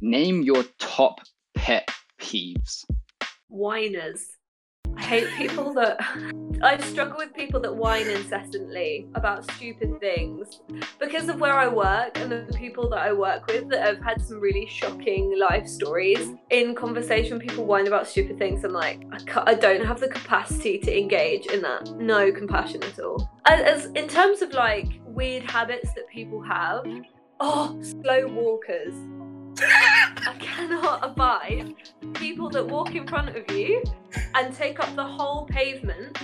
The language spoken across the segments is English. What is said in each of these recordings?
Name your top pet peeves. Whiners. I hate people that. I struggle with people that whine incessantly about stupid things because of where I work and the people that I work with that have had some really shocking life stories. In conversation, people whine about stupid things. I'm like, I, I don't have the capacity to engage in that. No compassion at all. As, as in terms of like weird habits that people have, oh, slow walkers. I cannot abide people that walk in front of you and take up the whole pavement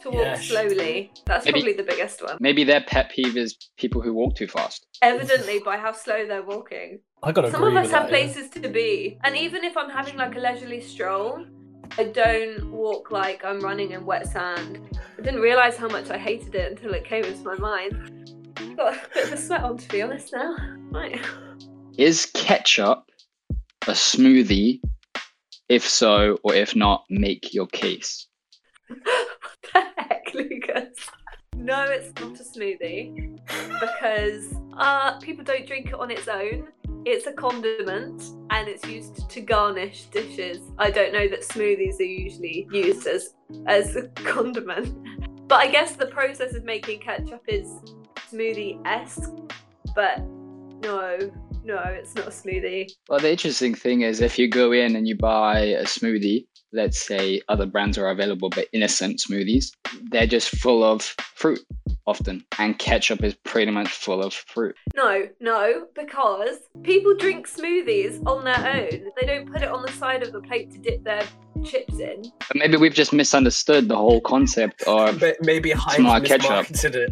to walk Yes. slowly. That's Maybe- probably the biggest one. Maybe their pet peeve is people who walk too fast. Evidently, by how slow they're walking. I gotta Some agree of us with have that, yeah. places to be, and even if I'm having like a leisurely stroll, I don't walk like I'm running in wet sand. I didn't realize how much I hated it until it came into my mind. Got a bit of a sweat on, to be honest. Now, right. Is ketchup a smoothie? If so, or if not, make your case. what the heck, Lucas? No, it's not a smoothie because uh, people don't drink it on its own. It's a condiment and it's used to garnish dishes. I don't know that smoothies are usually used as as a condiment, but I guess the process of making ketchup is smoothie esque. But no, no, it's not a smoothie. Well, the interesting thing is if you go in and you buy a smoothie, let's say other brands are available, but innocent smoothies, they're just full of fruit often. And ketchup is pretty much full of fruit. No, no, because people drink smoothies on their own. They don't put it on the side of the plate to dip their chips in. But maybe we've just misunderstood the whole concept of, But maybe Heinz Tomato ketchup. mismarketed it.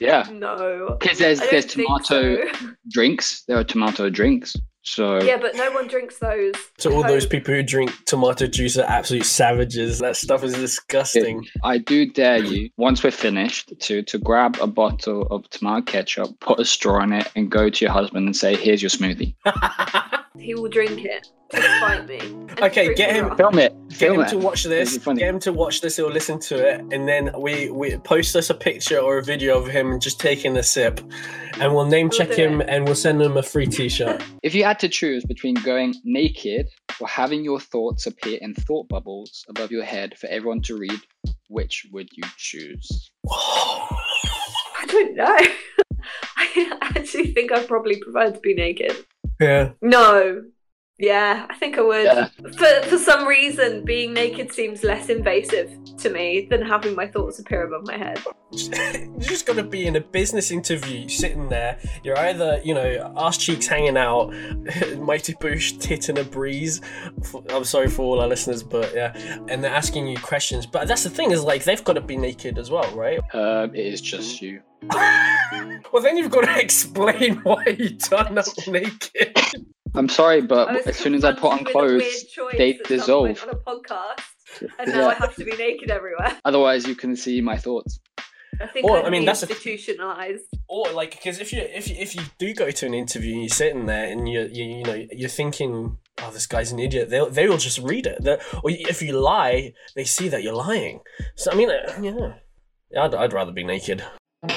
Yeah. No. Because there's, there's tomato so. drinks, there are tomato drinks. So Yeah, but no one drinks those. So all those people who drink tomato juice are absolute savages. That stuff is disgusting. I do dare you, once we're finished, to to grab a bottle of tomato ketchup, put a straw in it, and go to your husband and say, "Here's your smoothie." He will drink it to spite me. Okay, get him- wrong. Film it. Get Film him it. to watch this. It'd be funny. Get him to watch this or listen to it, and then we we post us a picture or a video of him just taking a sip, and we'll name We'll check him it. and we'll send him a free T-shirt. If you had to choose between going naked or having your thoughts appear in thought bubbles above your head for everyone to read, which would you choose? I don't know. I actually think I'd probably prefer to be naked. yeah. No. Yeah, I think I would. Yeah. For for some reason, being naked seems less invasive to me than having my thoughts appear above my head. You're just gonna be in a business interview, sitting there. You're either, you know, ass cheeks hanging out, mighty bush, tit in a breeze. I'm sorry for all our listeners, but yeah, and they're asking you questions. But that's the thing is, like, they've got to be naked as well, right? Uh, it is just you. well, then you've got to explain why you turn up naked. I'm sorry, but as soon as I put on clothes, they dissolve. On a podcast, and now yeah. I have to be naked everywhere. Otherwise, you can see my thoughts. I think or, I mean that's institutionalized. A, or like because if you if you, if you do go to an interview and you're sitting there and you you you know you're thinking oh this guy's an idiot they'll they will just read it they or if you lie they see that you're lying so I mean uh, yeah I'd I'd rather be naked. Norm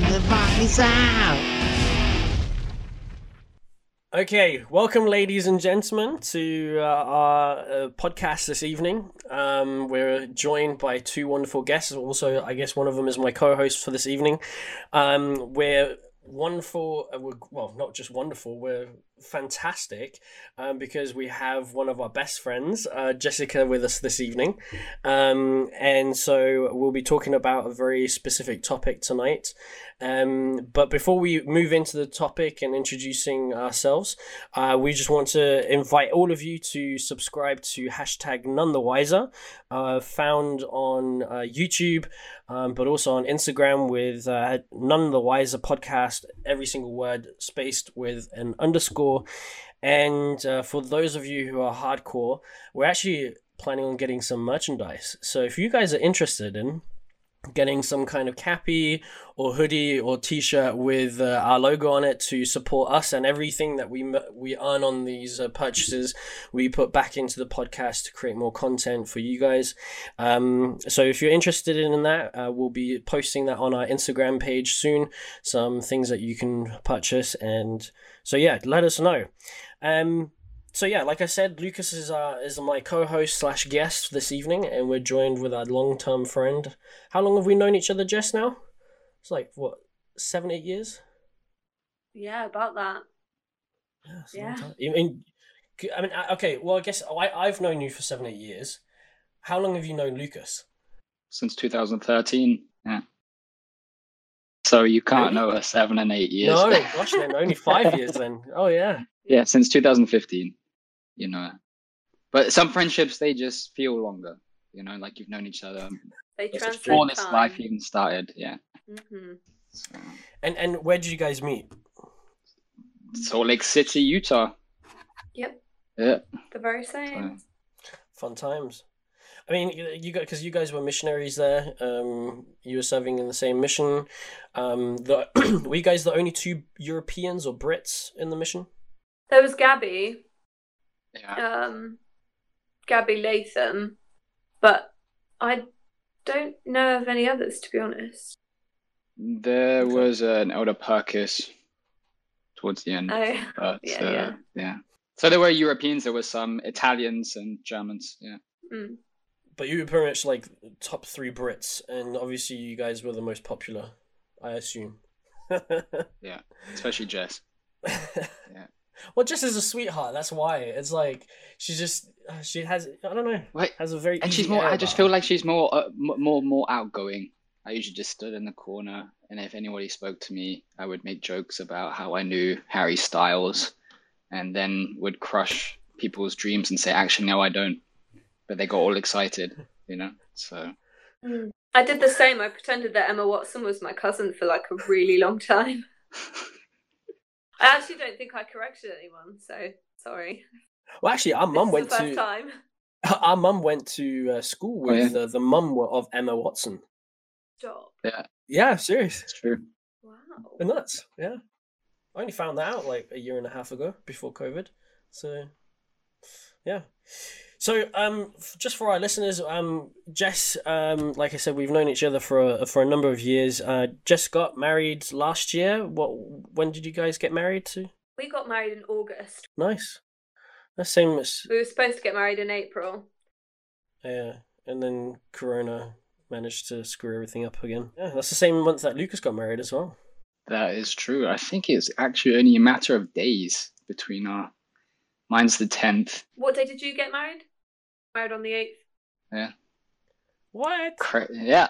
the out. Okay, welcome, ladies and gentlemen, to uh, our uh, podcast this evening. Um, we're joined by two wonderful guests. Also, I guess one of them is my co-host for this evening. Um, we're wonderful. Uh, we're, well, not just wonderful. We're fantastic um, because we have one of our best friends, uh, Jessica, with us this evening. Um, and so we'll be talking about a very specific topic tonight. Um, but before we move into the topic and introducing ourselves, uh, we just want to invite all of you to subscribe to hashtag None the Wiser, uh, found on uh, YouTube, um, but also on Instagram with uh, None the Wiser podcast, every single word spaced with an underscore. And uh, for those of you who are hardcore, we're actually planning on getting some merchandise. So if you guys are interested in getting some kind of cappy or hoodie or t-shirt with uh, our logo on it to support us and everything that we we earn on these uh, purchases. We put back into the podcast to create more content for you guys. Um, so if you're interested in that uh, we'll be posting that on our instagram page soon. Some things that you can purchase and So yeah, let us know. Um, so yeah, like I said, Lucas is uh, is my co-host slash guest this evening, and we're joined with our long-term friend. How long have we known each other, Jess? Now it's like what seven, eight years. Yeah, about that. Yeah. Yeah. I mean, I mean, uh, okay. Well, I guess I I've known you for seven, eight years. How long have you known Lucas? Since 2013. Yeah. So you can't Really? know us seven and eight years. No, gosh, then only five years then. Oh yeah. yeah, since 2015. You know. But some friendships they just feel longer. You know, like you've known each other They It's before this time. life even started. Yeah. hmm So, And and where did you guys meet? Salt Lake City, Utah. Yep, Yeah. the very So, same. Fun times. I mean, you, you got because you guys were missionaries there. Um, you were serving in the same mission. Um, the were you guys the only two Europeans or Brits in the mission? There was Gabby, yeah. um, Gabby Latham, but I don't know of any others to be honest. There Okay. was an elder Perkis towards the end. Oh, But yeah, uh, yeah. yeah. So there were Europeans, there were some Italians and Germans. Yeah. Mm. But you were pretty much like top three Brits, and obviously you guys were the most popular, I assume. Yeah, especially Jess. Well, just as a sweetheart. That's why it's like she just uh, she has I don't know Wait, has a very and easy she's more. I just feel like she's more, uh, more, more outgoing. I usually just stood in the corner, and if anybody spoke to me, I would make jokes about how I knew Harry Styles, and then would crush people's dreams and say, "Actually, no, I don't." But they got all excited, you know. So. I did the same. I pretended that Emma Watson was my cousin for like a really long time. I actually don't think I corrected anyone, so sorry. Well, actually, our mum went is the first to time. our mum went to uh, school Oh, with yeah? uh, the mum of Emma Watson. Stop. Yeah, Yeah, serious. it's true. Wow. They're nuts. Yeah, I only found that out like a year and a half ago before COVID. So, yeah. So, um, just for our listeners, um, Jess, um, like I said, we've known each other for a, for a number of years. Uh, Jess got married last year. What? When did you guys get married to? We got married in August. Nice. That's same as We were supposed to get married in April. yeah, and then Corona managed to screw everything up again. Yeah, that's the same month that Lucas got married as well. That is true. I think it's actually only a matter of days between our. Mine's the tenth. What day did you get married? Married on the 8th. Yeah. What? Cra- yeah,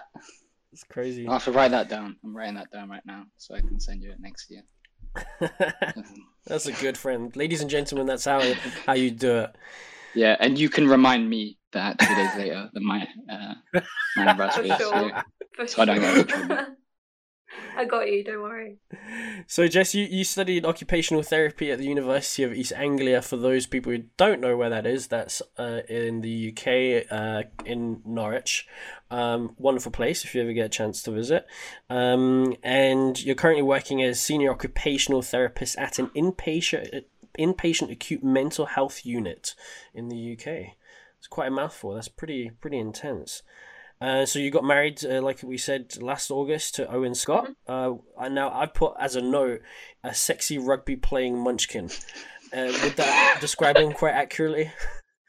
It's crazy. I'll have to write that down. I'm writing that down right now, so I can send you it next year. That's a good friend, ladies and gentlemen. That's how how you do it. Yeah, and you can remind me that two days later than my uh, my anniversary. For so- sure. For So I don't get in trouble. I got you, don't worry. So, Jess, you, you studied occupational therapy at the University of East Anglia. For those people who don't know where that is, that's uh, in the UK, uh, in Norwich. Um, wonderful place if you ever get a chance to visit. Um, and you're currently working as senior occupational therapist at an inpatient inpatient acute mental health unit in the UK. It's quite a mouthful. That's pretty pretty intense. Uh, so you got married, uh, like we said last August, to Owen Scott. Uh, and now I put as a note a sexy rugby playing munchkin. Uh, would that describe him quite accurately?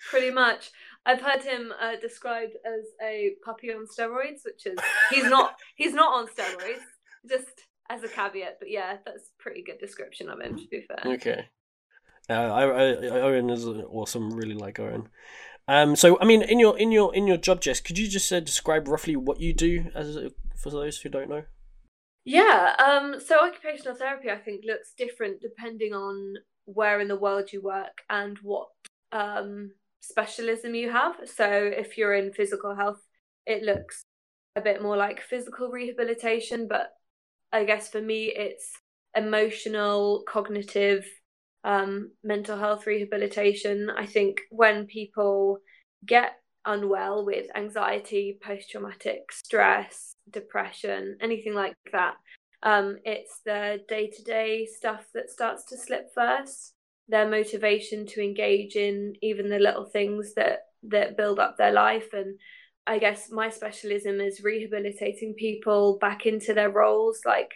Pretty much. I've heard him uh, described as a puppy on steroids, which is he's not he's not on steroids, just as a caveat. But yeah, that's a pretty good description of him. To be fair. Okay. Uh, I, I, Owen is awesome. Really like Owen. Um, so I mean, in your in your in your job, Jess, could you just uh, describe roughly what you do as for those who don't know? Yeah, um, so occupational therapy, I think, looks different depending on where in the world you work and what um, specialism you have. So, if you're in physical health, it looks a bit more like physical rehabilitation, but I guess for me, it's emotional, cognitive, um, mental health rehabilitation. I think when people get unwell with anxiety, post traumatic stress, depression, anything like that. Um, it's the day to day stuff that starts to slip first. Their motivation to engage in even the little things that that build up their life, and I guess my specialism is rehabilitating people back into their roles, like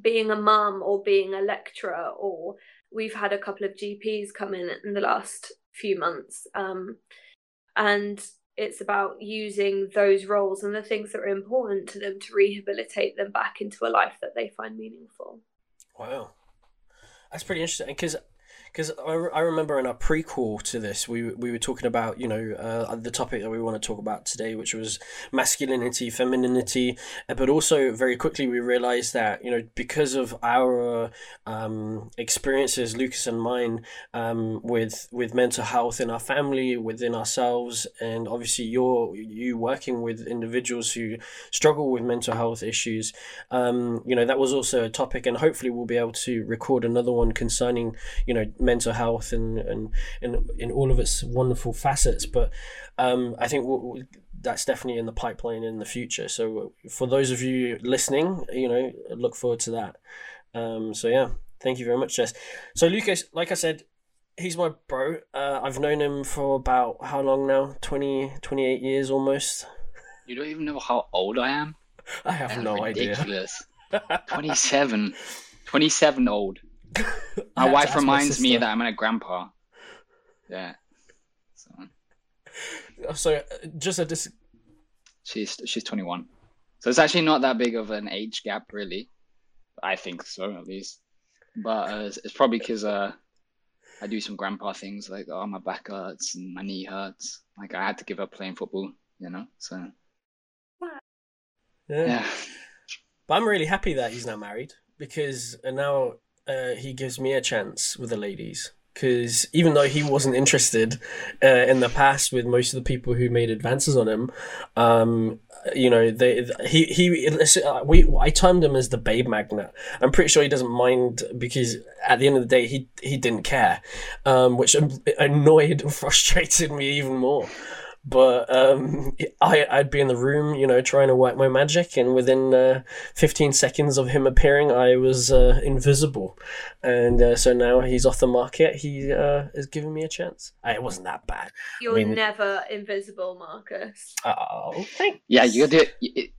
being a mum or being a lecturer or we've had a couple of GPs come in in the last few months um, and it's about using those roles and the things that are important to them to rehabilitate them back into a life that they find meaningful. Wow, that's pretty interesting because because I, I remember in our prequel to this, we we were talking about you know uh, the topic that we want to talk about today, which was masculinity, femininity, uh, but also very quickly we realized that you know because of our um, experiences, Lucas and mine, um, with with mental health in our family, within ourselves, and obviously you're you working with individuals who struggle with mental health issues. Um, you know that was also a topic, and hopefully we'll be able to record another one concerning you know mental health and and in, in all of its wonderful facets. But um, I think we'll, that's definitely in the pipeline in the future. So for those of you listening, you know, look forward to that. Um, so yeah, thank you very much, Jess. So Lucas, like I said, he's my bro. Uh, I've known him for about how long now? 20, 28 years almost. You don't even know how old I am? I have That's no idea. ridiculous. 27. 27 old. My wife ask my reminds me that I'm a grandpa. Yeah. So So uh, just a dis- she's she's 21. So it's actually not that big of an age gap, really. I think so, at least. But uh, it's, it's probably because uh, I do some grandpa things like oh my back hurts and my knee hurts. Like I had to give up playing football, you know. So yeah. yeah. But I'm really happy that he's now married because uh, now uh, he gives me a chance with the ladies. Because even though he wasn't interested uh, in the past with most of the people who made advances on him, um, you know, they he he uh, we I termed him as the babe magnet. I'm pretty sure he doesn't mind because at the end of the day he he didn't care, um, which annoyed and frustrated me even more but um, I, I'd be in the room, you know, trying to work my magic, and within uh, 15 seconds of him appearing, I was uh, invisible. And uh, so now he's off the market. He uh, is giving me a chance. It wasn't that bad. You're mean- never invisible, Marcus. Oh, thank Yeah, you do.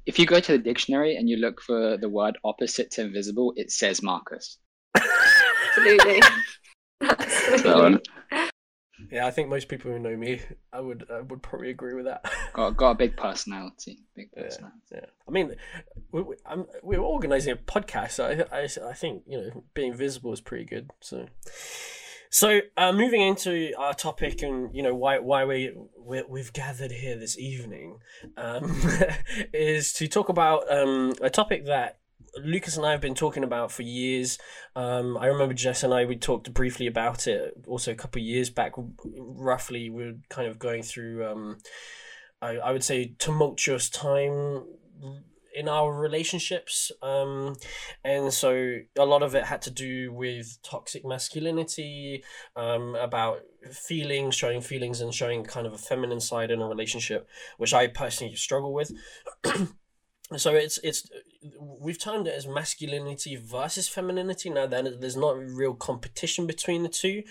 If you go to the dictionary and you look for the word opposite to invisible, it says Marcus. Absolutely. So, Absolutely. Yeah, I think most people who know me, I would I would probably agree with that. got got a big personality. Big personality. Yeah, I mean, we, we, I'm, we're organizing a podcast. So I, I, I think you know being visible is pretty good. So, so uh, moving into our topic and you know why why we, we we've gathered here this evening, um, is to talk about um, a topic that Lucas and I have been talking about for years. Um, I remember Jess and I we talked briefly about it also a couple of years back. Roughly, we were kind of going through. Um, I, I would say tumultuous time in our relationships um and so a lot of it had to do with toxic masculinity um about feelings showing feelings and showing kind of a feminine side in a relationship which i personally struggle with so it's it's we've termed it as masculinity versus femininity. Now then there's not real competition between the two.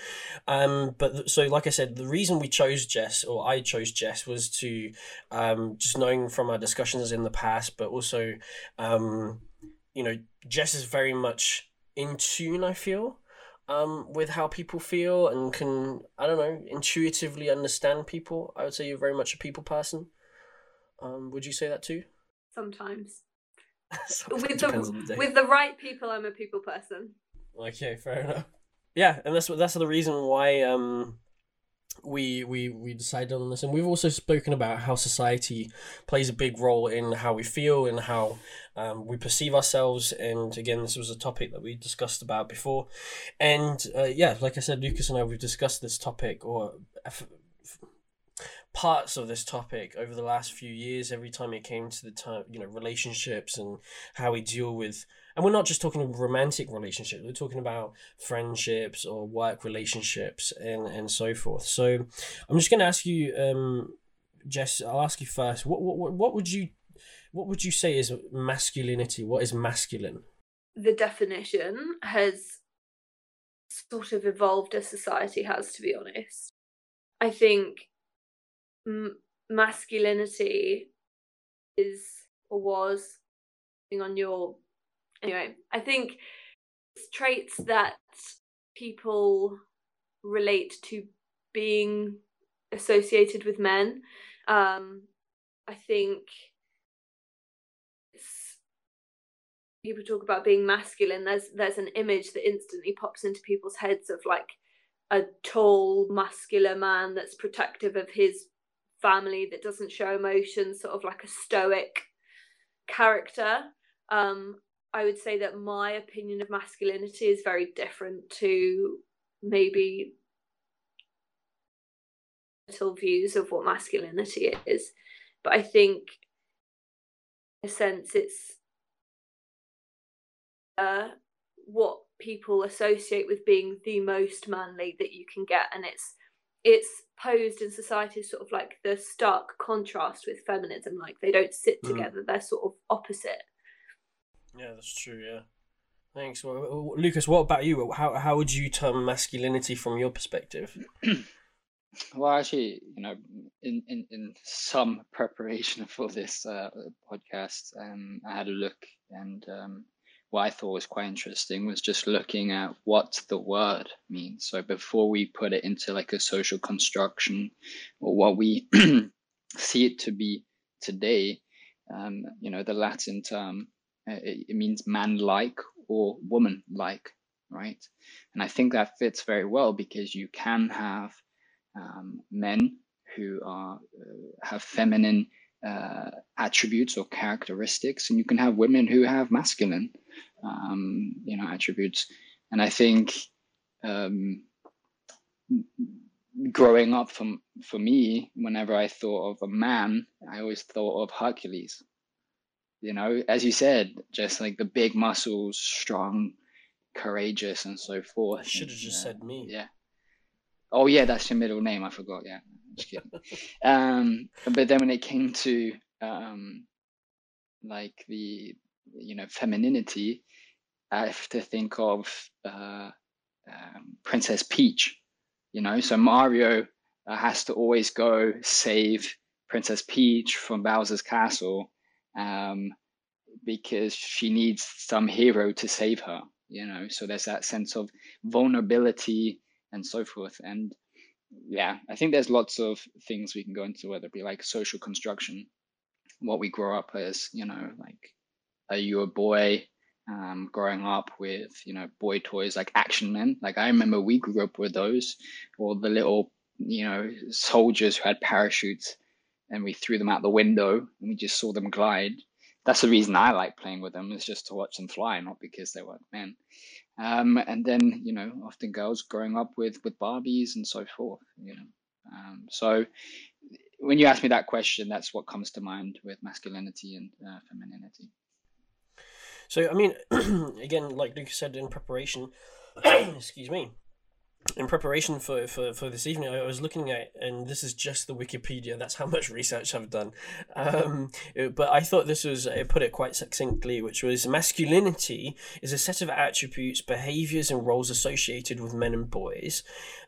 Um but th- so like i said the reason we chose jess or i chose jess was to um just knowing from our discussions in the past but also um you know jess is very much in tune i feel um with how people feel and can i don't know intuitively understand people. I would say you're very much a people person. Um would you say that too Sometimes. With the the, with the right people, I'm a people person. Okay, fair enough. Yeah, and that's that's the reason why um we we we decided on this, and we've also spoken about how society plays a big role in how we feel and how um, we perceive ourselves. And again, this was a topic that we discussed about before. And uh, yeah, like I said, Lucas and I we've discussed this topic or. f- f- parts of this topic over the last few years every time it came to the time you know relationships and how we deal with and we're not just talking romantic relationships we're talking about friendships or work relationships and and so forth. So i'm just going to ask you um jess i'll ask you first what what what would you what would you say is masculinity? What is masculine? The definition has sort of evolved as society has, to be honest. I think m- masculinity is or was, on your anyway, I think traits that people relate to being associated with men. Um, I think people talk about being masculine. There's there's an image that instantly pops into people's heads of like a tall, muscular man that's protective of his family that doesn't show emotion, sort of like a stoic character. Um, I would say that my opinion of masculinity is very different to maybe little views of what masculinity is. But I think, in a sense, it's uh, what people associate with being the most manly that you can get, and it's it's posed in society as sort of like the stark contrast with feminism. Like they don't sit mm. together; they're sort of opposite. Yeah, that's true. Yeah. Thanks. Well, Lucas, what about you? How how would you term masculinity from your perspective? well, actually, you know, in, in, in some preparation for this uh, podcast, um, I had a look, and um, what I thought was quite interesting was just looking at what the word means. So before we put it into like a social construction or what we see it to be today, um, you know, the Latin term uh, it, it means man-like or woman-like, right? And I think that fits very well because you can have um, men who are uh, have feminine uh, attributes or characteristics, and you can have women who have masculine, um, you know, attributes. And I think um, growing up, from for me, whenever I thought of a man, I always thought of Hercules. You know, as you said, just like the big muscles, strong, courageous, and so forth. I should have just uh, said me. Yeah. Oh yeah, that's your middle name. I forgot. Yeah, just kidding. um, but then when it came to um, like the you know femininity, I have to think of uh, um, Princess Peach. You know, so Mario uh, has to always go save Princess Peach from Bowser's castle um, because she needs some hero to save her. You know, so there's that sense of vulnerability and so forth. And yeah, I think there's lots of things we can go into, whether it be like social construction, what we grow up as, you know, like, are you a boy um, growing up with, you know, boy toys like Action Men? Like, I remember we grew up with those, or the little, you know, soldiers who had parachutes and we threw them out the window and we just saw them glide. That's the reason I like playing with them, is just to watch them fly, not because they weren't men. Um, and then, you know, often girls growing up with with Barbies and so forth, you know. Um, so when you ask me that question, that's what comes to mind with masculinity and uh, femininity. So, I mean, again, like Luke said in preparation, excuse me, in preparation for, for, for this evening, I was looking at, and this is just the Wikipedia. That's how much research I've done. Um, but I thought this was put it quite succinctly, which was masculinity is a set of attributes, behaviors, and roles associated with men and boys.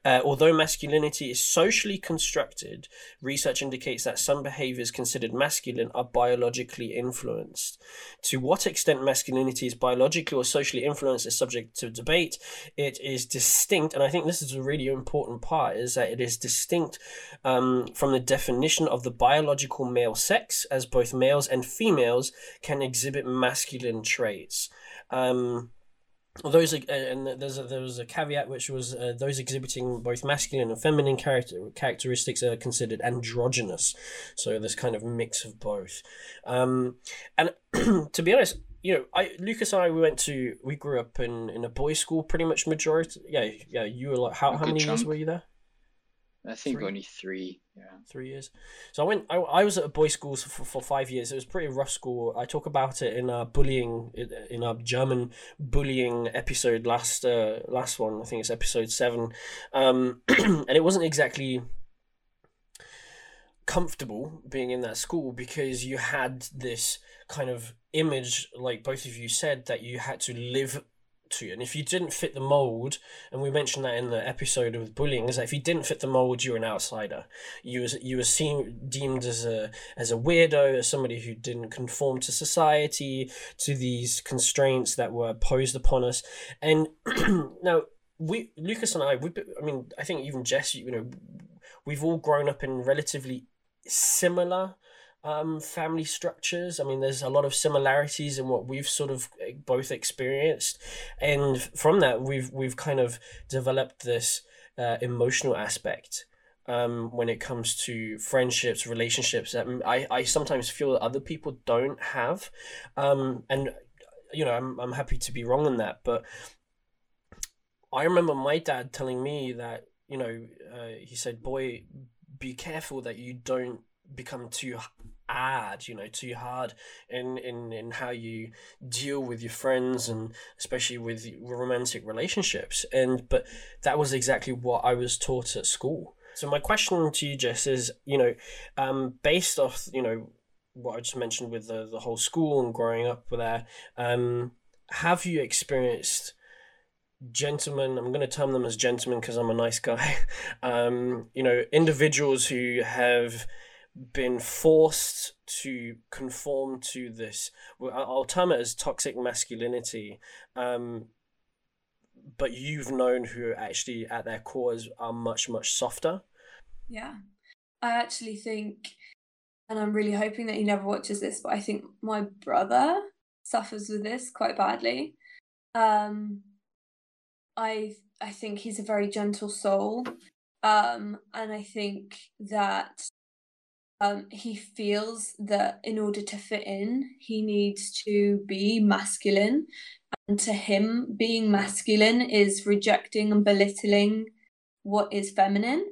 Uh, although masculinity is socially constructed, research indicates that some behaviors considered masculine are biologically influenced. To what extent masculinity is biologically or socially influenced is subject to debate. It is distinct, and I think this is a really important part, is that it is distinct um, from the definition of the biological male sex, as both males and females can exhibit masculine traits. Um, those and there's a, there was a caveat which was uh, those exhibiting both masculine and feminine character characteristics are considered androgynous so this kind of mix of both um, and to be honest you know, I Lucas and I we went to we grew up in in a boys' school pretty much majority. Yeah, yeah. You were like how how many chunk. years were you there? I think three? only three. Yeah, three years. So I went. I, I was at a boys' school for, for five years. It was pretty rough school. I talk about it in our bullying in our German bullying episode last uh, last one. I think it's episode seven, um, and it wasn't exactly comfortable being in that school because you had this kind of image, like both of you said, that you had to live to. And if you didn't fit the mold, and we mentioned that in the episode of bullying, is that if you didn't fit the mold, you're an outsider. You was you were seen deemed as a as a weirdo, as somebody who didn't conform to society, to these constraints that were posed upon us. And now we Lucas and I, we I mean, I think even Jess, you know, we've all grown up in relatively similar um, family structures. I mean, there's a lot of similarities in what we've sort of eh, both experienced, and from that, we've we've kind of developed this uh, emotional aspect um, when it comes to friendships, relationships that I, I sometimes feel that other people don't have, um, and you know, I'm I'm happy to be wrong on that, but I remember my dad telling me that you know uh, he said, "Boy, be careful that you don't become too hard you know too hard in in in how you deal with your friends and especially with romantic relationships. And but that was exactly what i was taught at school. So my question to you jess is you know um based off you know what i just mentioned with the the whole school and growing up there um have you experienced gentlemen i'm going to term them as gentlemen because i'm a nice guy. Um you know individuals who have been forced to conform to this i'll term it as toxic masculinity um but you've known who actually at their cores are much much softer. Yeah. I actually think and i'm really hoping that he never watches this but i think my brother suffers with this quite badly. Um I I think he's a very gentle soul, um, and I think that um, he feels that in order to fit in, he needs to be masculine, and to him, being masculine is rejecting and belittling what is feminine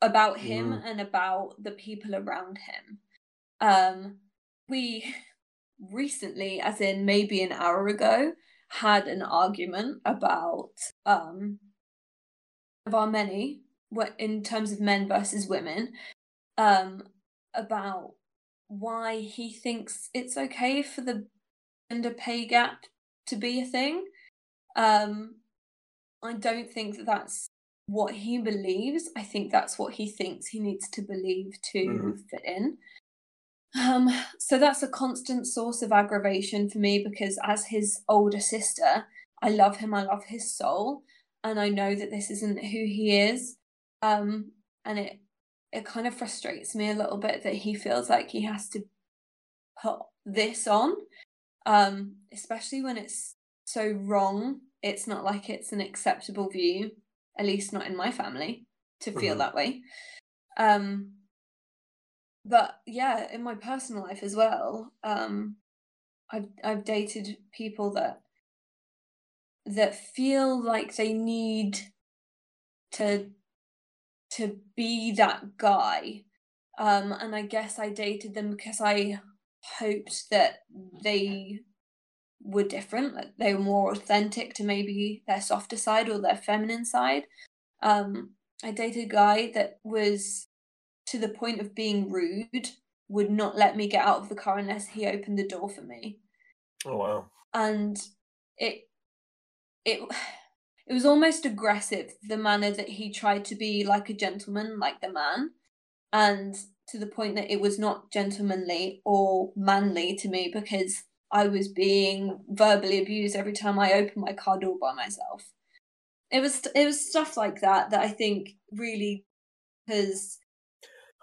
about him mm. and about the people around him. Um, we recently, as in maybe an hour ago, had an argument about um of our many what in terms of men versus women um about why he thinks it's okay for the gender pay gap to be a thing. Um i don't think that that's what he believes. I think that's what he thinks he needs to believe to mm-hmm. fit in um, so that's a constant source of aggravation for me because as his older sister, I love him, I love his soul, and I know that this isn't who he is. Um, and it it kind of frustrates me a little bit that he feels like he has to put this on. Um, especially when it's so wrong. It's not like it's an acceptable view, at least not in my family, to feel mm-hmm. that way. Um, but yeah, in my personal life as well, um, I've I've dated people that that feel like they need to to be that guy. Um, and I guess I dated them because I hoped that they were different, that they were more authentic to maybe their softer side or their feminine side. Um, I dated a guy that was to the point of being rude would not let me get out of the car unless he opened the door for me. Oh wow. And it it it was almost aggressive the manner that he tried to be like a gentleman, like the man. And to the point that it was not gentlemanly or manly to me because I was being verbally abused every time I opened my car door by myself. It was it was stuff like that that I think really has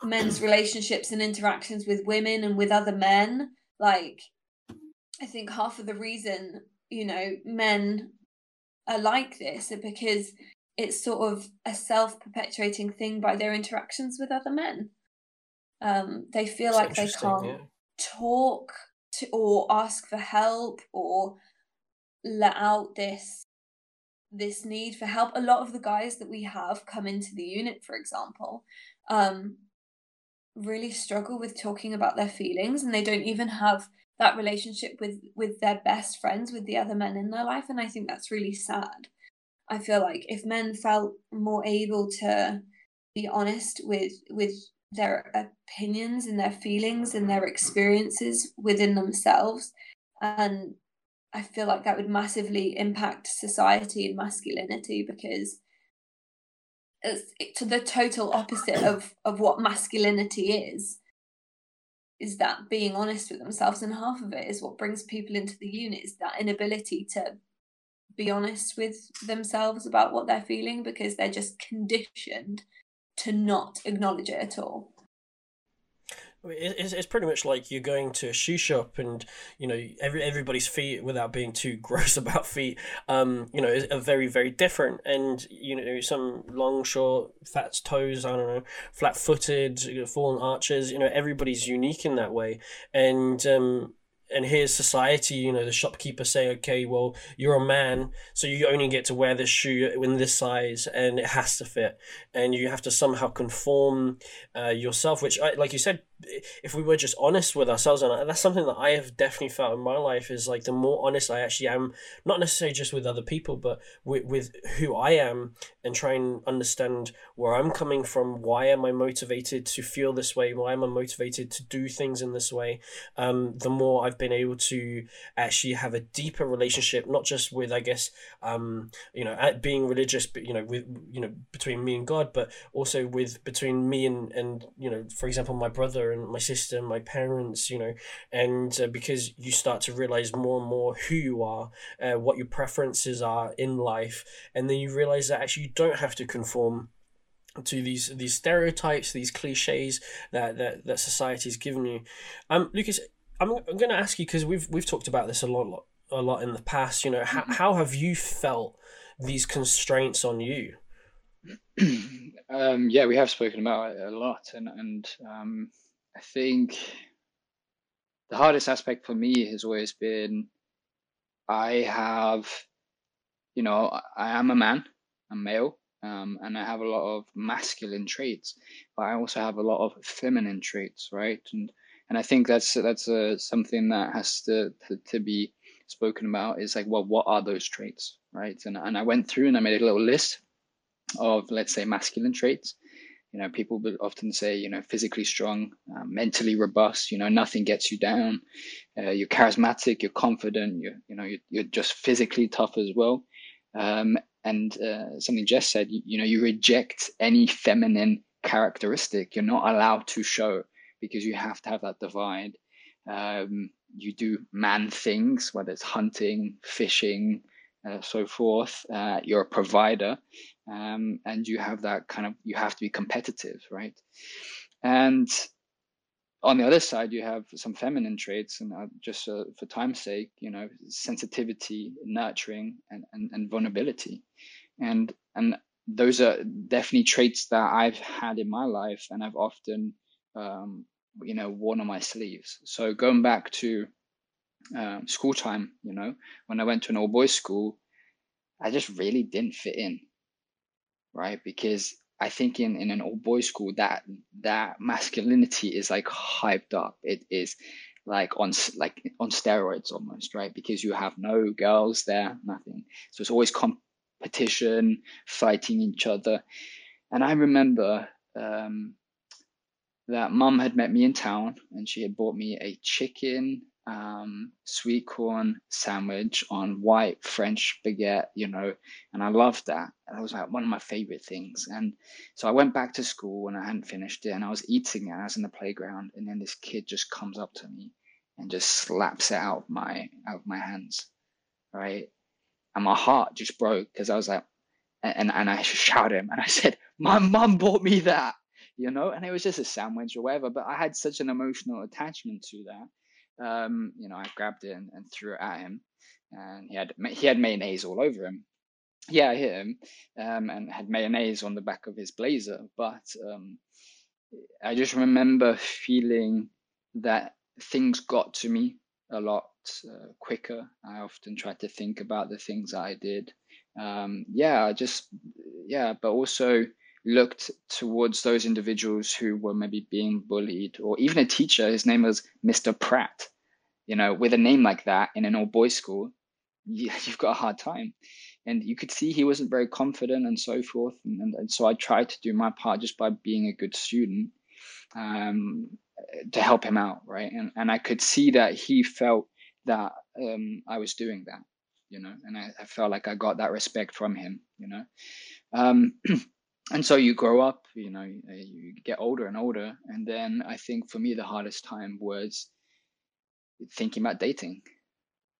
men's relationships and interactions with women and with other men. Like i think half of the reason you know men are like this are because it's sort of a self-perpetuating thing by their interactions with other men. Um they feel That's like they can't yeah. talk to or ask for help or let out this this need for help. A lot of the guys that we have come into the unit for example um really struggle with talking about their feelings and they don't even have that relationship with with their best friends with the other men in their life and i think that's really sad. I feel like if men felt more able to be honest with with their opinions and their feelings and their experiences within themselves and I feel like that would massively impact society and masculinity because it's to the total opposite of of what masculinity is is that being honest with themselves and half of it is what brings people into the unit is that inability to be honest with themselves about what they're feeling because they're just conditioned to not acknowledge it at all it's, it's pretty much like you're going to a shoe shop and you know every everybody's feet without being too gross about feet um you know are very very different and you know some long short fat toes i don't know flat footed fallen arches you know everybody's unique in that way and um and here's society, you know, the shopkeeper say, okay, well, you're a man, so you only get to wear this shoe in this size and it has to fit. And you have to somehow conform uh, yourself, which, like you said, if we were just honest with ourselves, and that's something that I have definitely felt in my life is like the more honest I actually am, not necessarily just with other people, but with, with who I am and try and understand where I'm coming from. Why am I motivated to feel this way? Why am I motivated to do things in this way? Um, the more I've been able to actually have a deeper relationship, not just with, I guess, um, you know, at being religious, but, you know, with, you know, between me and God, but also with between me and, and, you know, for example, my brother and my sister, my parents, you know, and uh, because you start to realize more and more who you are, uh, what your preferences are in life, and then you realize that actually you don't have to conform to these these stereotypes, these cliches that that, that society's given you. Um, Lucas, I'm, I'm going to ask you because we've we've talked about this a lot lot a lot in the past. You know, how mm-hmm. how have you felt these constraints on you? um, yeah, we have spoken about it a lot, and and um, I think the hardest aspect for me has always been I have, you know, I am a man, I'm male, um, and I have a lot of masculine traits, but I also have a lot of feminine traits, right? And and I think that's that's uh, something that has to, to to be spoken about. Is like, well, what are those traits, right? And and I went through and I made a little list of let's say masculine traits, you know, people will often say, you know, physically strong, uh, mentally robust. You know, nothing gets you down. Uh, you're charismatic. You're confident. You're, you know, you're, you're just physically tough as well. Um, and uh, something Jess said, you, you know, you reject any feminine characteristic. You're not allowed to show because you have to have that divide. Um, you do man things, whether it's hunting, fishing, uh, so forth. Uh, you're a provider, um, and you have that kind of you have to be competitive, right? And on the other side, you have some feminine traits, and uh, just uh, for time's sake, you know, sensitivity, nurturing, and, and, and vulnerability, and and those are definitely traits that I've had in my life, and I've often, um, you know, worn on my sleeves. So going back to um, school time, you know, when I went to an all boys school, I just really didn't fit in, right? Because I think in, in an all boys school that that masculinity is like hyped up. It is like on like on steroids almost, right? Because you have no girls there, nothing. So it's always competition, fighting each other. And I remember um, that mum had met me in town and she had bought me a chicken um, sweet corn sandwich on white French baguette, you know, and I loved that. That was like one of my favorite things. And so I went back to school and I hadn't finished it and I was eating it. I was in the playground and then this kid just comes up to me and just slaps it out of my out of my hands, right? And my heart just broke because I was like, and and I shouted him and I said, "My mum bought me that." You know, and it was just a sandwich or whatever, but I had such an emotional attachment to that um, you know, I grabbed it and, and, threw it at him, and he had he had mayonnaise all over him. Yeah, I hit him, um, and had mayonnaise on the back of his blazer. But um, I just remember feeling that things got to me a lot uh, quicker. I often tried to think about the things that I did. Um, yeah, I just yeah, but also looked towards those individuals who were maybe being bullied, or even a teacher. His name was Mr. Pratt. You know, with a name like that in an all boys school, you, have got a hard time. And you could see he wasn't very confident and so forth. And, and, and so I tried to do my part just by being a good student um, to help him out, right? And, and I could see that he felt that um, I was doing that, you know, and I, I felt like I got that respect from him, you know. Um, and so you grow up, you know, uh, you get older and older, and then I think for me the hardest time was thinking about dating.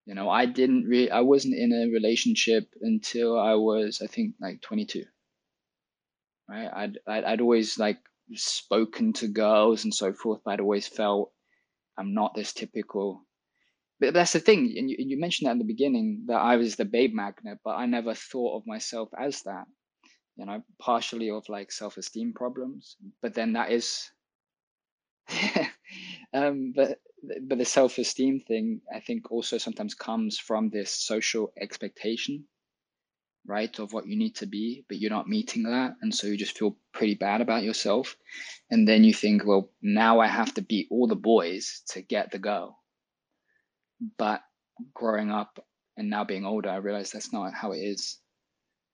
You know, I didn't really, I wasn't in a relationship until I was, I think, like 22. Right? I'd, I'd, I'd always like spoken to girls and so forth, but I'd always felt I'm not this typical. But that's the thing, and you, you mentioned that in the beginning that I was the babe magnet, but I never thought of myself as that. You know, partially of like self-esteem problems, but then that is, um, but but the self-esteem thing, I think, also sometimes comes from this social expectation right of what you need to be but you're not meeting that and so you just feel pretty bad about yourself. And then you think well now i have to beat all the boys to get the girl. But growing up and now being older i realize that's not how it is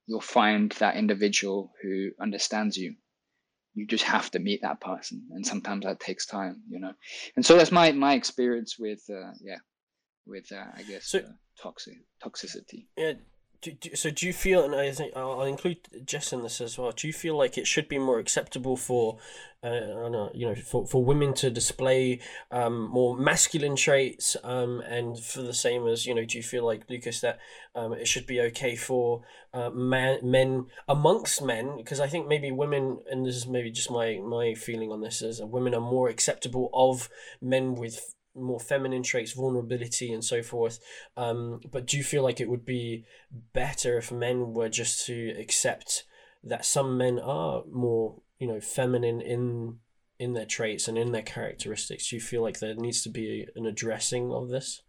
you'll find that individual who understands you. You just have to meet that person and sometimes that takes time you know. And so that's my my experience with uh, yeah with uh, i guess so, uh, toxic toxicity. Yeah do, so do you feel, and I think I'll include Jess in this as well. Do you feel like it should be more acceptable for, uh, know, you know, for, for women to display um, more masculine traits, um, and for the same as you know, do you feel like Lucas that um, it should be okay for uh, man, men amongst men? Because I think maybe women, and this is maybe just my my feeling on this, is women are more acceptable of men with more feminine traits, vulnerability, and so forth. Um, but do you feel like it would be better if men were just to accept that some men are more, you know, feminine in in their traits and in their characteristics? Do you feel like there needs to be an addressing of this?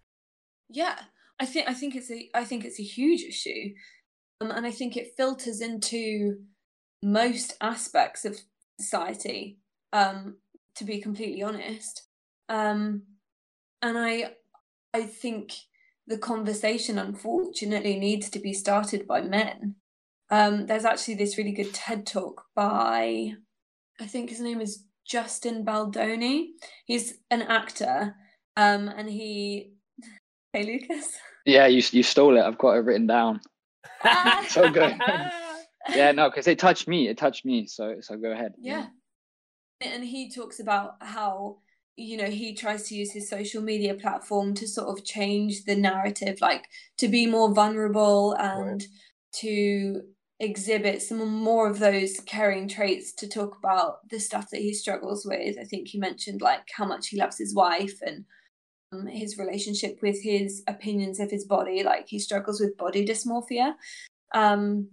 Yeah, I think I think it's a I think it's a huge issue, um, and I think it filters into most aspects of society. Um, to be completely honest, um, and I I think the conversation unfortunately needs to be started by men. Um, there's actually this really good TED talk by I think his name is Justin Baldoni. He's an actor, um, and he. Hey, Lucas. Yeah, you you stole it. I've got it written down. so good. yeah, no, because it touched me. It touched me. So so go ahead. Yeah. yeah. And he talks about how you know he tries to use his social media platform to sort of change the narrative like to be more vulnerable and right. to exhibit some more of those caring traits to talk about the stuff that he struggles with i think he mentioned like how much he loves his wife and um, his relationship with his opinions of his body like he struggles with body dysmorphia um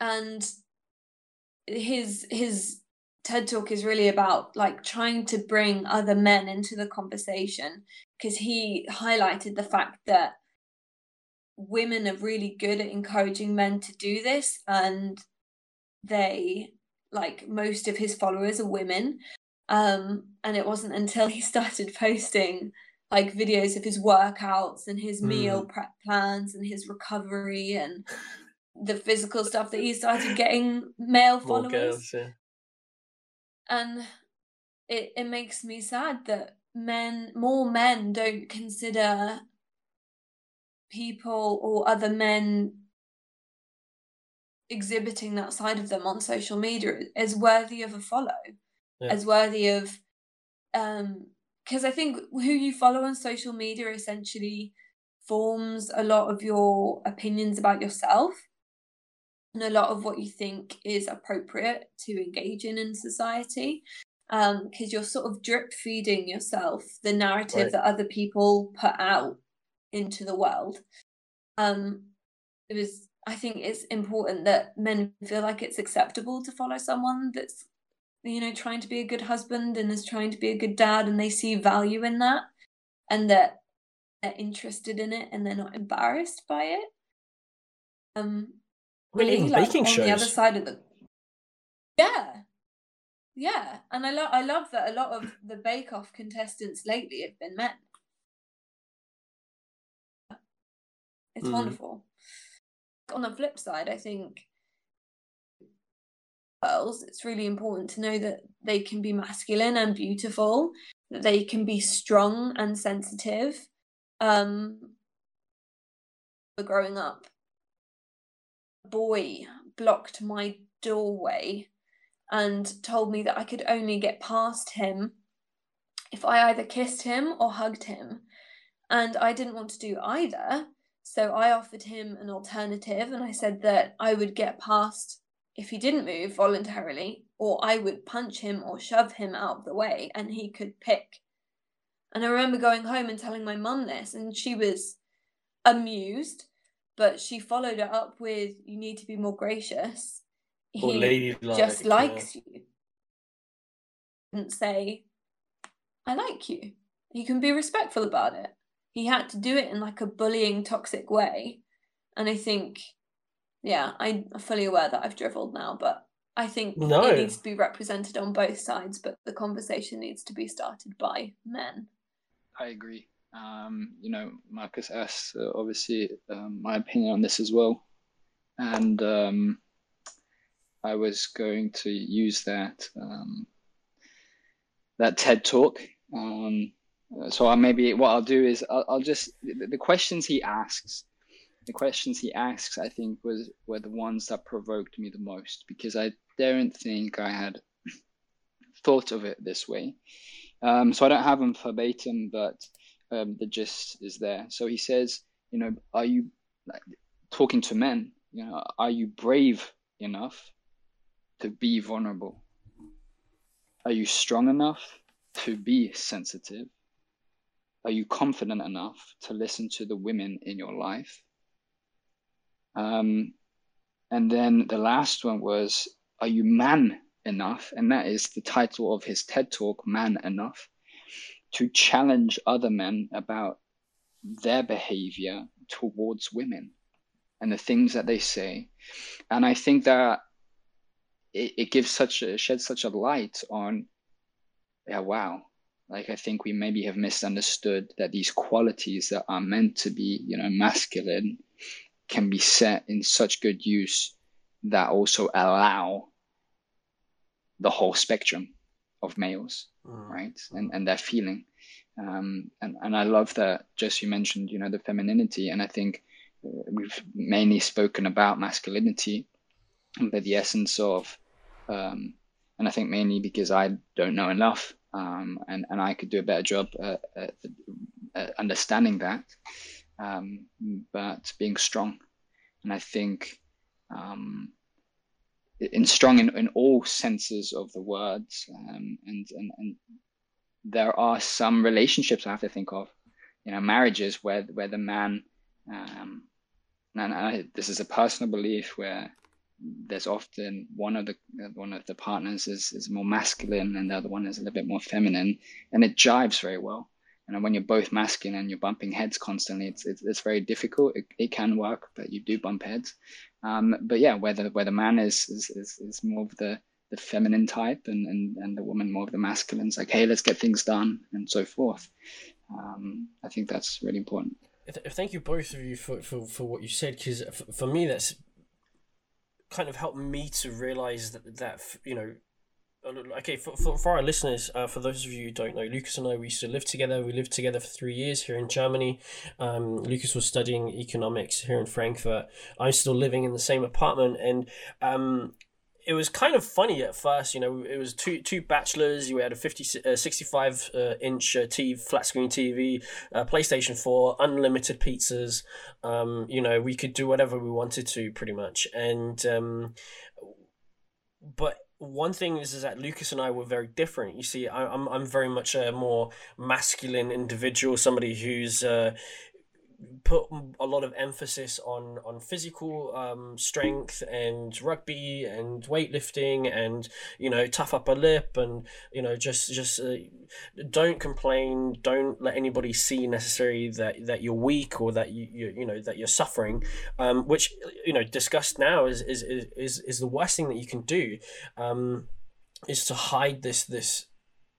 and his his TED Talk is really about like trying to bring other men into the conversation because he highlighted the fact that women are really good at encouraging men to do this and they like most of his followers are women. Um and it wasn't until he started posting like videos of his workouts and his mm. meal prep plans and his recovery and the physical stuff that he started getting male followers girls, yeah and it it makes me sad that men more men don't consider people or other men exhibiting that side of them on social media as worthy of a follow yeah. as worthy of um because i think who you follow on social media essentially forms a lot of your opinions about yourself and a lot of what you think is appropriate to engage in in society. Um, because um, you're sort of drip feeding yourself the narrative right. that other people put out into the world. Um it was i think it's important that men feel like it's acceptable to follow someone that's you know trying to be a good husband and is trying to be a good dad and they see value in that and that they're interested in it and they're not embarrassed by it. Um really? Like baking on shows. the other side of the yeah. Yeah. And i love i love that a lot of the bake off contestants lately have been men. It's mm. wonderful. On the flip side i think girls it's really important to know that they can be masculine and beautiful that they can be strong and sensitive um growing up boy blocked my doorway and told me that I could only get past him if I either kissed him or hugged him. And I didn't want to do either. So I offered him an alternative and I said that I would get past if he didn't move voluntarily, or I would punch him or shove him out of the way and he could pick. And I remember going home and telling my mum this, and she was amused, but she followed it up with, You need to be more gracious. Or He ladylike, just yeah. likes you. Didn't say, I like you. he can be respectful about it. He had to do it in like a bullying, toxic way. And I think, yeah, I'm fully aware that I've dribbled now, but I think No. it needs to be represented on both sides, but the conversation needs to be started by men. I agree. Um, you know, Marcus asked uh, obviously um, my opinion on this as well, and um, I was going to use that um, that TED talk. Uh, so I maybe what I'll do is I'll, I'll just the, the questions he asks, the questions he asks, I think was were the ones that provoked me the most because I don't think I had thought of it this way. Um, so I don't have them verbatim, but um, the gist is there. So he says, you know, are you like, talking to men? You know, are you brave enough to be vulnerable? Are you strong enough to be sensitive? Are you confident enough to listen to the women in your life? Um, and then the last one was, are you man enough? And that is the title of his TED talk, Man Enough, to challenge other men about their behavior towards women and the things that they say. And I think that it, it gives such a sheds such a light on, yeah, wow. Like I think we maybe have misunderstood that these qualities that are meant to be, you know, masculine can be set in such good use that also allow the whole spectrum of males, Mm. right? And and their feeling. Um, and and I love that. Just you mentioned, you know, the femininity, and I think uh, we've mainly spoken about masculinity, but the essence of, um, and I think mainly because I don't know enough, um, and and I could do a better job at, at, at understanding that, um, but being strong, and I think. Um, in strong in, in all senses of the words um, and, and and there are some relationships I have to think of you know marriages where where the man um, and I, this is a personal belief where there's often one of the one of the partners is, is more masculine and the other one is a little bit more feminine and it jives very well. And when you're both masculine and you're bumping heads constantly it's it's, it's very difficult. It, it can work but you do bump heads um, but yeah, whether where the man is is, is, is more of the, the feminine type and, and, and the woman more of the masculine, it's like, hey, let's get things done and so forth. Um, I think that's really important. Thank you both of you for, for, for what you said because for me that's kind of helped me to realize that that you know okay for, for, for our listeners uh, for those of you who don't know lucas and i we used to live together. We lived together for three years here in germany. Um, lucas was studying economics here in frankfurt. I'm still living in the same apartment. And um, it was kind of funny at first you know it was two two bachelors. We had a 50 uh, 65 uh, inch uh, TV, flat screen tv uh, playstation 4 unlimited pizzas. Um, you know we could do whatever we wanted to pretty much. And um, but one thing is, is that Lucas and I were very different. You see, I, I'm I'm very much a more masculine individual, somebody who's uh, put a lot of emphasis on on physical um, strength and rugby and weightlifting and you know tough upper lip and you know just just uh, don't complain don't let anybody see necessarily that that you're weak or that you you, you know that you're suffering um, which you know discussed now is, is is is the worst thing that you can do um, is to hide this this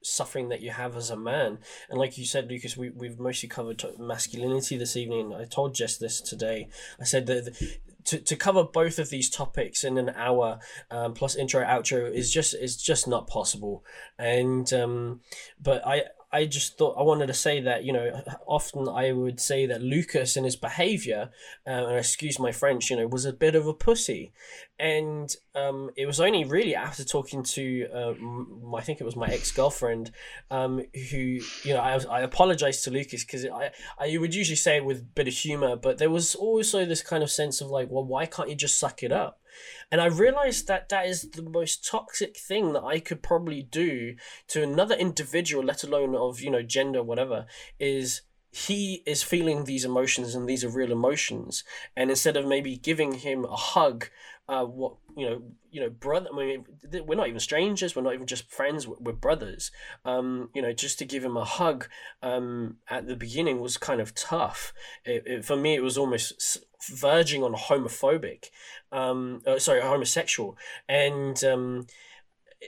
suffering that you have as a man. And like you said, Lucas, we, we've mostly covered masculinity this evening. I told Jess this today. I said that to, to cover both of these topics in an hour um, plus intro outro is just is just not possible. And um, but I I just thought I wanted to say that you know often I would say that Lucas and his behavior, uh, and excuse my French, you know, was a bit of a pussy, and um, it was only really after talking to uh, I think it was my ex girlfriend, um, who you know I I apologized to Lucas because I I would usually say it with a bit of humor, but there was also this kind of sense of like, well, why can't you just suck it up? And I realized that that is the most toxic thing that I could probably do to another individual, let alone of, you know, gender, whatever, is he is feeling these emotions and these are real emotions. And instead of maybe giving him a hug, uh, what you know, you know, brother. I mean, we're not even strangers. We're not even just friends. We're brothers. Um, you know, just to give him a hug um, at the beginning was kind of tough. It, it, for me, it was almost verging on homophobic. Um, uh, sorry, homosexual. And um,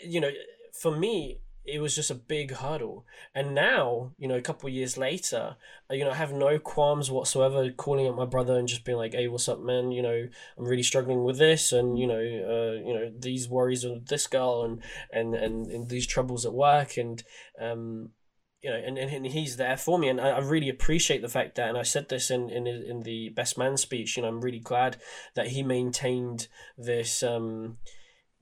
you know, for me, it was just a big hurdle. And now, you know, a couple of years later, uh, you know, I have no qualms whatsoever calling up my brother and just being like, "Hey, what's up, man? You know, I'm really struggling with this, and you know, uh, you know, these worries of this girl, and and and, and these troubles at work, and um, you know, and, and, and he's there for me, and I, I really appreciate the fact that, and I said this in in in the best man speech. You know, I'm really glad that he maintained this um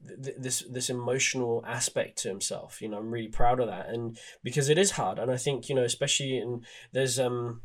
this this emotional aspect to himself you know i'm really proud of that and because it is hard and i think you know especially in there's um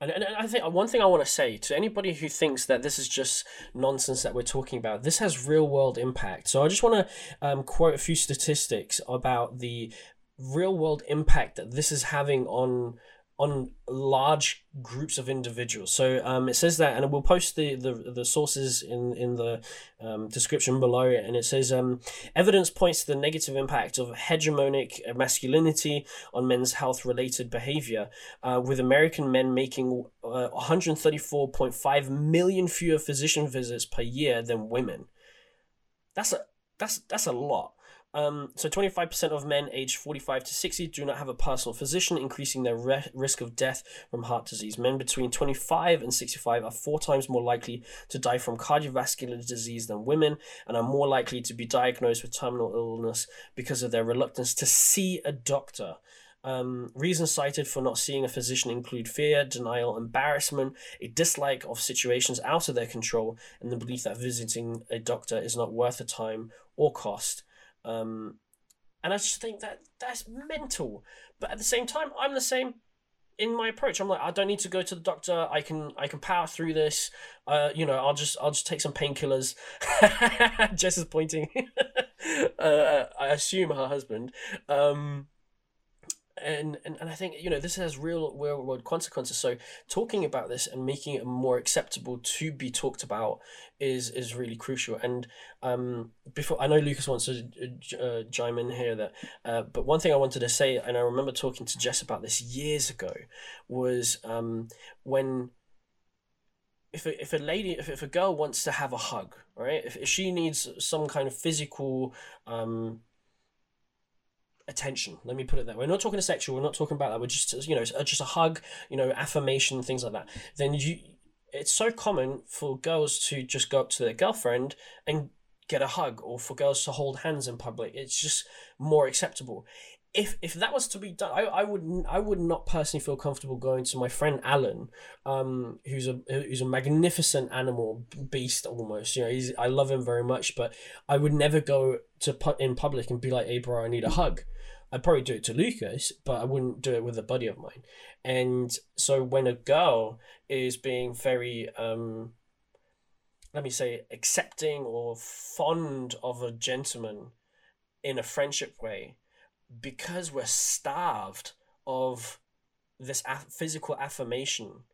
and, and I think one thing I want to say to anybody who thinks that this is just nonsense that we're talking about, this has real world impact. So I just want to um, quote a few statistics about the real world impact that this is having on on large groups of individuals. So um, it says that, and we'll post the, the, the sources in, in the um, description below. And it says um, evidence points to the negative impact of hegemonic masculinity on men's health related behavior, uh, with American men making uh, 134.5 million fewer physician visits per year than women. That's a that's that's a lot. Um, so 25% of men aged 45 to 60 do not have a personal physician, increasing their re- risk of death from heart disease. Men between 25 and 65 are four times more likely to die from cardiovascular disease than women and are more likely to be diagnosed with terminal illness because of their reluctance to see a doctor. Um, reasons cited for not seeing a physician include fear, denial, embarrassment, a dislike of situations out of their control, and the belief that visiting a doctor is not worth the time or cost. Um, and I just think that that's mental. But at the same time, I'm the same in my approach. I'm like, I don't need to go to the doctor. I can I can power through this. Uh, you know, I'll just I'll just take some painkillers. Jess is pointing. uh, I assume her husband. Um, and, and and I think you know this has real real world consequences. So talking about this and making it more acceptable to be talked about is is really crucial. And um, before I know Lucas wants to uh, chime in here that, uh, but one thing I wanted to say, and I remember talking to Jess about this years ago, was um, when if a, if a lady if, if a girl wants to have a hug right if, if she needs some kind of physical um attention. Let me put it that way. We're not talking sexual. We're not talking about that. We're just you know just a hug, you know, affirmation, things like that. Then you, it's so common for girls to just go up to their girlfriend and get a hug, or for girls to hold hands in public. It's just more acceptable. If if that was to be done, I, I would I would not personally feel comfortable going to my friend Alan, um, who's a who's a magnificent animal beast almost. You know, he's I love him very much, but I would never go to put in public and be like, "Hey, bro, I need a hug." I'd probably do it to Lucas, but I wouldn't do it with a buddy of mine. And so when a girl is being very, um, let me say, accepting or fond of a gentleman in a friendship way, because we're starved of this physical affirmation,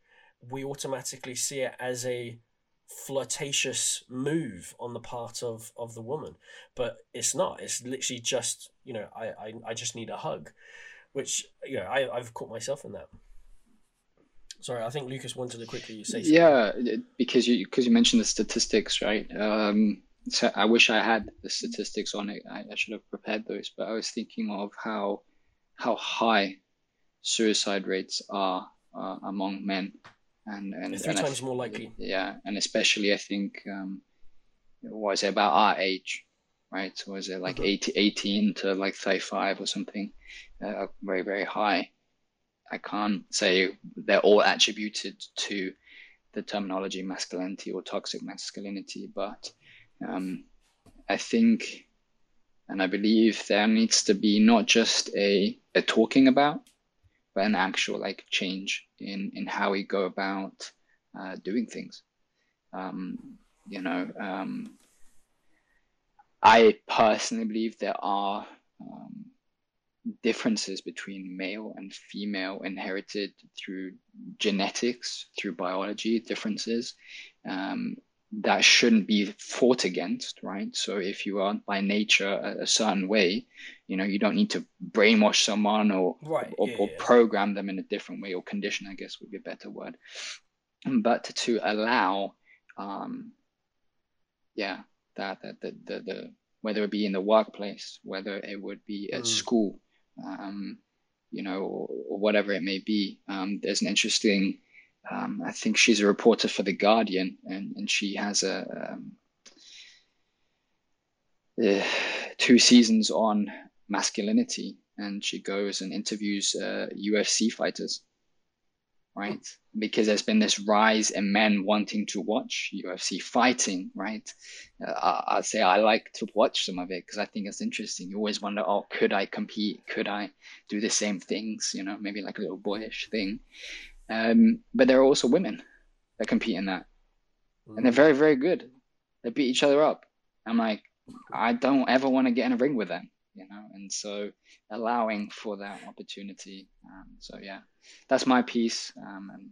we automatically see it as a flirtatious move on the part of of the woman but it's not it's literally just you know i i, I just need a hug which you know I, i've caught myself in that sorry i think lucas wanted to quickly say something. yeah because you because you mentioned the statistics right um so i wish i had the statistics on it I, I should have prepared those but i was thinking of how how high suicide rates are uh, among men and and three and times more likely. Yeah, and especially I think um, what is it about our age? Right? So is it like Mhm. 80, 18 to like 35 or something? Uh, very, very high. I can't say they're all attributed to the terminology masculinity or toxic masculinity, but um, I think and I believe there needs to be not just a, a talking about, but an actual like change in, in how we go about uh, doing things. Um, you know, um, I personally believe there are um, differences between male and female inherited through genetics, through biology differences. Um, that shouldn't be fought against, right? So if you are by nature a, a certain way, you know, you don't need to brainwash someone or Right. or, yeah, or yeah. program them in a different way or condition, I guess would be a better word. But to allow, um, yeah, that, that the, the, the, whether it be in the workplace, whether it would be at Mm. school, um, you know, or, or whatever it may be. Um, there's an interesting, um, I think she's a reporter for The Guardian, and, and she has a um, uh, two seasons on masculinity, and she goes and interviews uh, UFC fighters, right? Because there's been this rise in men wanting to watch UFC fighting, right? Uh, I, I'd say I like to watch some of it because I think it's interesting. You always wonder, oh, could I compete? Could I do the same things? You know, maybe like a little boyish thing. Um, but there are also women that compete in that, and they're very, very good. They beat each other up. I'm like, I don't ever want to get in a ring with them, you know. And so, allowing for that opportunity. Um, so yeah, that's my piece. Um, and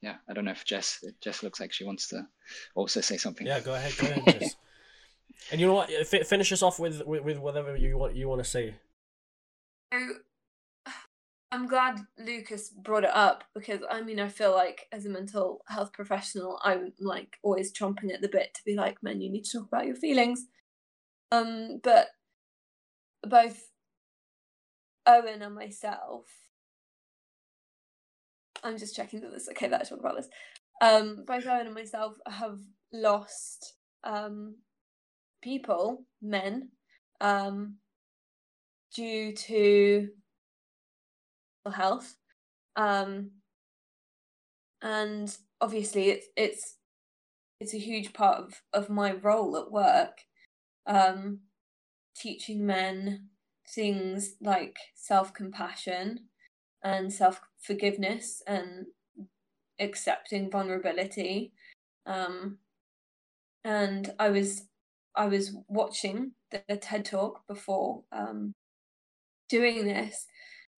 yeah, I don't know if Jess Jess looks like she wants to also say something. Yeah, go ahead, go ahead, Jess. and you know what? F- finish us off with, with with whatever you want you want to say. So I'm glad Lucas brought it up because I mean I feel like as a mental health professional I'm like always chomping at the bit to be like, man, you need to talk about your feelings. Um, but both Owen and myself, I'm just checking that this okay that I talk about this. Um, both Owen and myself have lost um people, men, um, due to health. Um, and obviously it's it's it's a huge part of, of my role at work. Um, teaching men things like self compassion and self forgiveness and accepting vulnerability. Um, and I was I was watching the, the TED talk before um, doing this,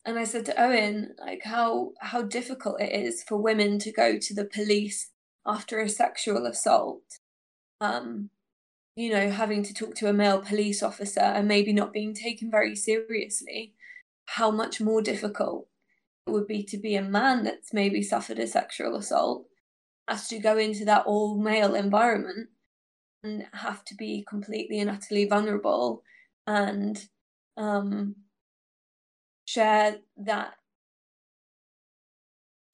and I said to Owen like how how difficult it is for women to go to the police after a sexual assault. Um, you know, having to talk to a male police officer and maybe not being taken very seriously, how much more difficult it would be to be a man that's maybe suffered a sexual assault, has to go into that all male environment and have to be completely and utterly vulnerable and um, share that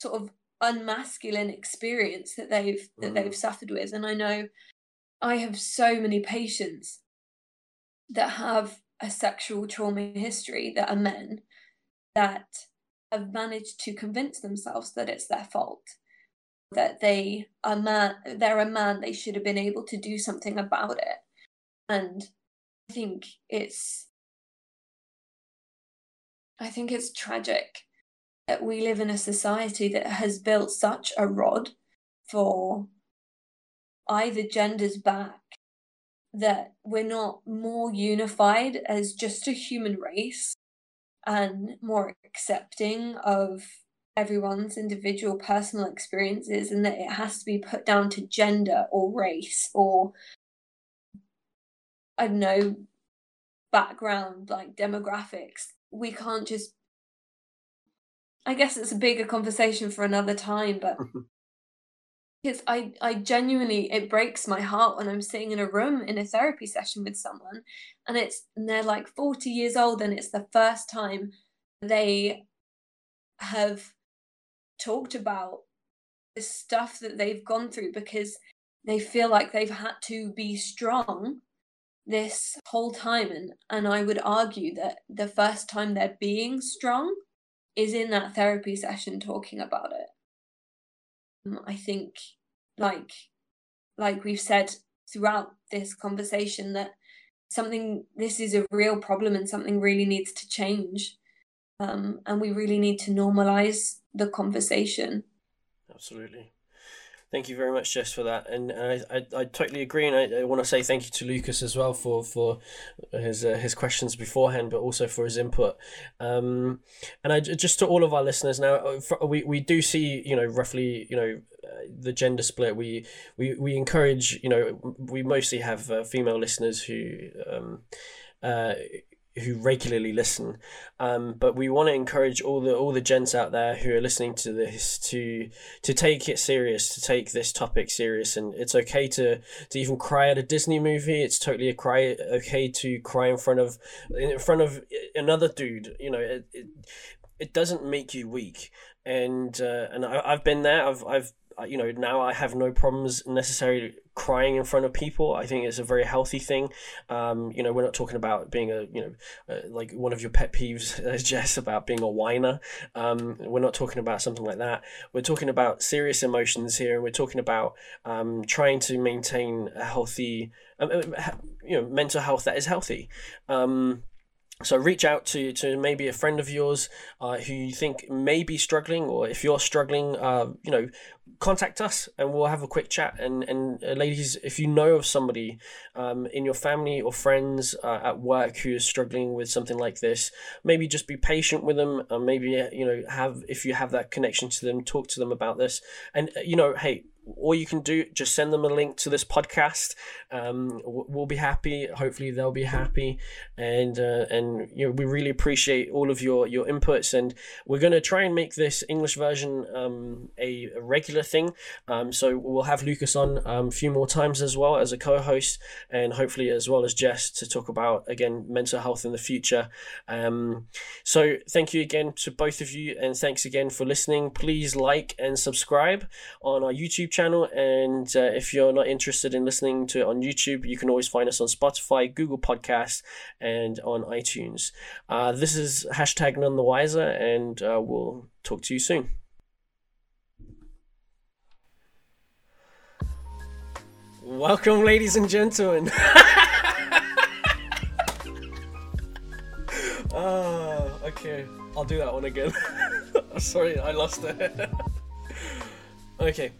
sort of unmasculine experience that they've that Mm. they've suffered with and i know i have so many patients that have a sexual trauma history that are men that have managed to convince themselves that it's their fault that they are man they're a man they should have been able to do something about it. And i think it's i think it's tragic that we live in a society that has built such a rod for either genders back that we're not more unified as just a human race and more accepting of everyone's individual personal experiences and that it has to be put down to gender or race or I don't know background like demographics. We can't just I guess it's a bigger conversation for another time but because I, I genuinely it breaks my heart when I'm sitting in a room in a therapy session with someone and it's and they're like 40 years old and it's the first time they have talked about the stuff that they've gone through because they feel like they've had to be strong this whole time and and I would argue that the first time they're being strong is in that therapy session talking about it. Um, I think like like we've said throughout this conversation that something this is a real problem and something really needs to change. Um, and we really need to normalize the conversation. Absolutely Thank you very much, Jess, for that, and, I, I, I, totally agree, and I, I want to say thank you to Lucas as well for for his uh, his questions beforehand, but also for his input. Um, and I just to all of our listeners now, uh, we we do see you know roughly you know uh, the gender split. We we we encourage you know we mostly have uh, female listeners who um, uh, who regularly listen. Um, but we want to encourage all the all the gents out there who are listening to this to to take it serious, to take this topic serious, and it's okay to to even cry at a Disney movie. It's totally a cry okay to cry in front of in front of another dude. You know, it it, it doesn't make you weak. And uh, and I, I've been there. I've I've you know now I have no problems necessarily crying in front of people. I think it's a very healthy thing. Um, you know, we're not talking about being a you know uh, like one of your pet peeves, uh, Jess, about being a whiner. Um, we're not talking about something like that. We're talking about serious emotions here, and we're talking about um, trying to maintain a healthy, um, uh, you know, mental health that is healthy. Um, so reach out to, to maybe a friend of yours uh, who you think may be struggling, or if you're struggling, uh, you know, contact us and we'll have a quick chat. And and uh, ladies, if you know of somebody um, in your family or friends uh, at work who is struggling with something like this, maybe just be patient with them. And maybe uh, you know have if you have that connection to them, talk to them about this. And uh, you know, hey, all you can do just send them a link to this podcast. Um, we'll be happy. Hopefully they'll be happy. And uh, and you know we really appreciate all of your your inputs. And we're going to try and make this english version um, a, a, regular thing. Um, so we'll have lucas on um, a few more times as well as a co-host and hopefully as well as jess to talk about again mental health in the future. Um, so thank you again to both of you. And thanks again for listening. Please like and subscribe on our youtube YouTube channel. And uh, if you're not interested in listening to it on YouTube, you can always find us on Spotify, Google Podcasts, and on iTunes. Uh, this is hashtag none the wiser, and uh, we'll talk to you soon. Welcome, ladies and gentlemen. oh, okay. I'll do that one again. Sorry, I lost it. okay.